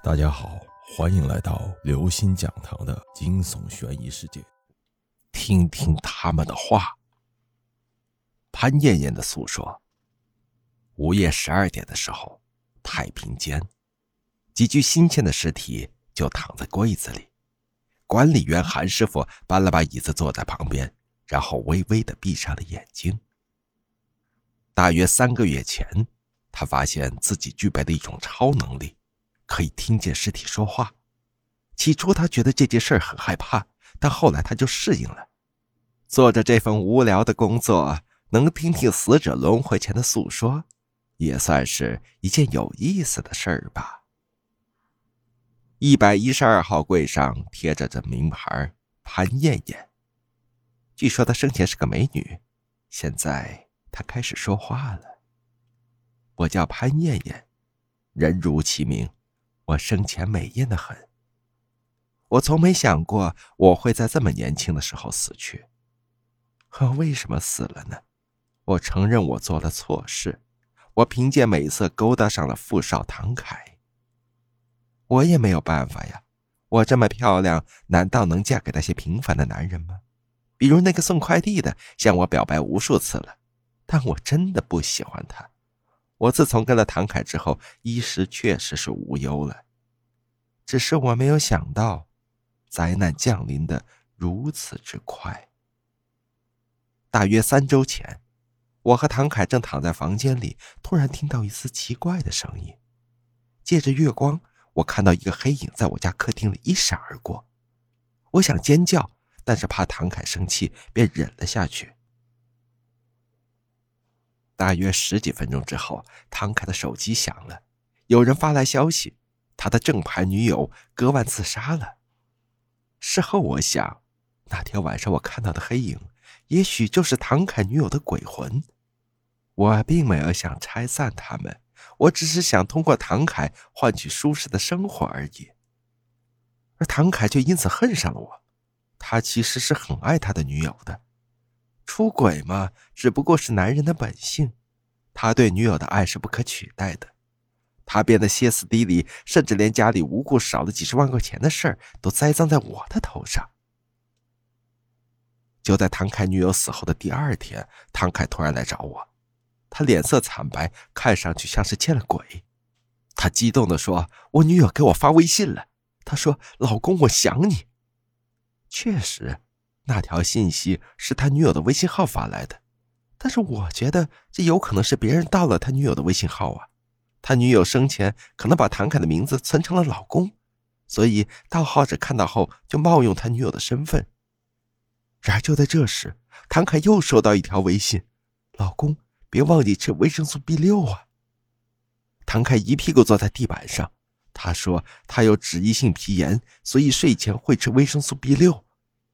大家好，欢迎来到刘星讲堂的惊悚悬疑世界。听听他们的话。潘艳艳的诉说：午夜十二点的时候，太平间几具新鲜的尸体就躺在柜子里。管理员韩师傅搬了把椅子坐在旁边，然后微微的闭上了眼睛。大约三个月前，他发现自己具备的一种超能力。可以听见尸体说话。起初他觉得这件事很害怕，但后来他就适应了。做着这份无聊的工作，能听听死者轮回前的诉说，也算是一件有意思的事儿吧。一百一十二号柜上贴着这名牌潘艳艳。据说她生前是个美女，现在她开始说话了。我叫潘艳艳，人如其名。我生前美艳的很。我从没想过我会在这么年轻的时候死去。可为什么死了呢？我承认我做了错事。我凭借美色勾搭上了富少唐凯。我也没有办法呀。我这么漂亮，难道能嫁给那些平凡的男人吗？比如那个送快递的，向我表白无数次了，但我真的不喜欢他。我自从跟了唐凯之后，衣食确实是无忧了。只是我没有想到，灾难降临的如此之快。大约三周前，我和唐凯正躺在房间里，突然听到一丝奇怪的声音。借着月光，我看到一个黑影在我家客厅里一闪而过。我想尖叫，但是怕唐凯生气，便忍了下去。大约十几分钟之后，唐凯的手机响了，有人发来消息，他的正牌女友割腕自杀了。事后我想，那天晚上我看到的黑影，也许就是唐凯女友的鬼魂。我并没有想拆散他们，我只是想通过唐凯换取舒适的生活而已。而唐凯却因此恨上了我，他其实是很爱他的女友的。出轨嘛，只不过是男人的本性。他对女友的爱是不可取代的。他变得歇斯底里，甚至连家里无故少了几十万块钱的事儿都栽赃在我的头上。就在唐凯女友死后的第二天，唐凯突然来找我，他脸色惨白，看上去像是见了鬼。他激动地说：“我女友给我发微信了，他说：‘老公，我想你。’确实。”那条信息是他女友的微信号发来的，但是我觉得这有可能是别人盗了他女友的微信号啊。他女友生前可能把唐凯的名字存成了老公，所以盗号者看到后就冒用他女友的身份。然而就在这时，唐凯又收到一条微信：“老公，别忘记吃维生素 B 六啊。”唐凯一屁股坐在地板上，他说他有脂溢性皮炎，所以睡前会吃维生素 B 六。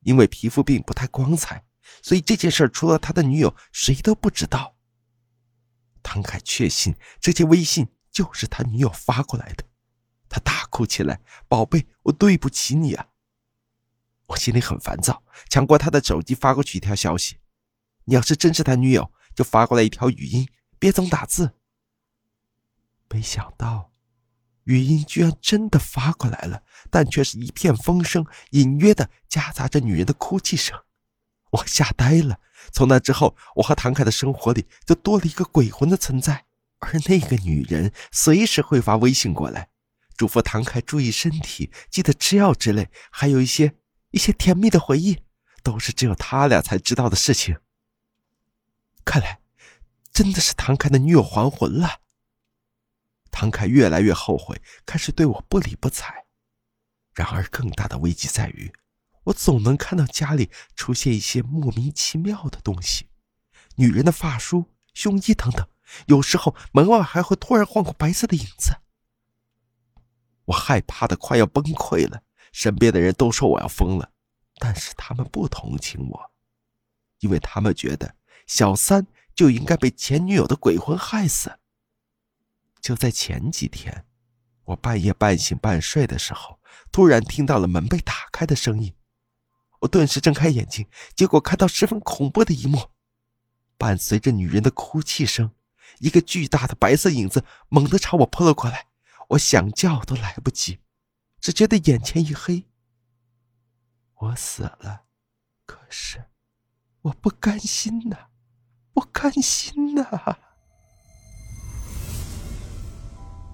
因为皮肤病不太光彩，所以这件事除了他的女友，谁都不知道。唐凯确信这些微信就是他女友发过来的，他大哭起来：“宝贝，我对不起你啊！”我心里很烦躁，抢过他的手机发过去一条消息：“你要是真是他女友，就发过来一条语音，别总打字。”没想到。语音居然真的发过来了，但却是一片风声，隐约的夹杂着女人的哭泣声。我吓呆了。从那之后，我和唐凯的生活里就多了一个鬼魂的存在，而那个女人随时会发微信过来，嘱咐唐凯注意身体，记得吃药之类，还有一些一些甜蜜的回忆，都是只有他俩才知道的事情。看来，真的是唐凯的女友还魂了。唐凯越来越后悔，开始对我不理不睬。然而，更大的危机在于，我总能看到家里出现一些莫名其妙的东西：女人的发梳、胸衣等等。有时候，门外还会突然晃过白色的影子。我害怕的快要崩溃了。身边的人都说我要疯了，但是他们不同情我，因为他们觉得小三就应该被前女友的鬼魂害死。就在前几天，我半夜半醒半睡的时候，突然听到了门被打开的声音。我顿时睁开眼睛，结果看到十分恐怖的一幕：伴随着女人的哭泣声，一个巨大的白色影子猛地朝我扑了过来。我想叫都来不及，只觉得眼前一黑。我死了，可是我不甘心呐，不甘心呐！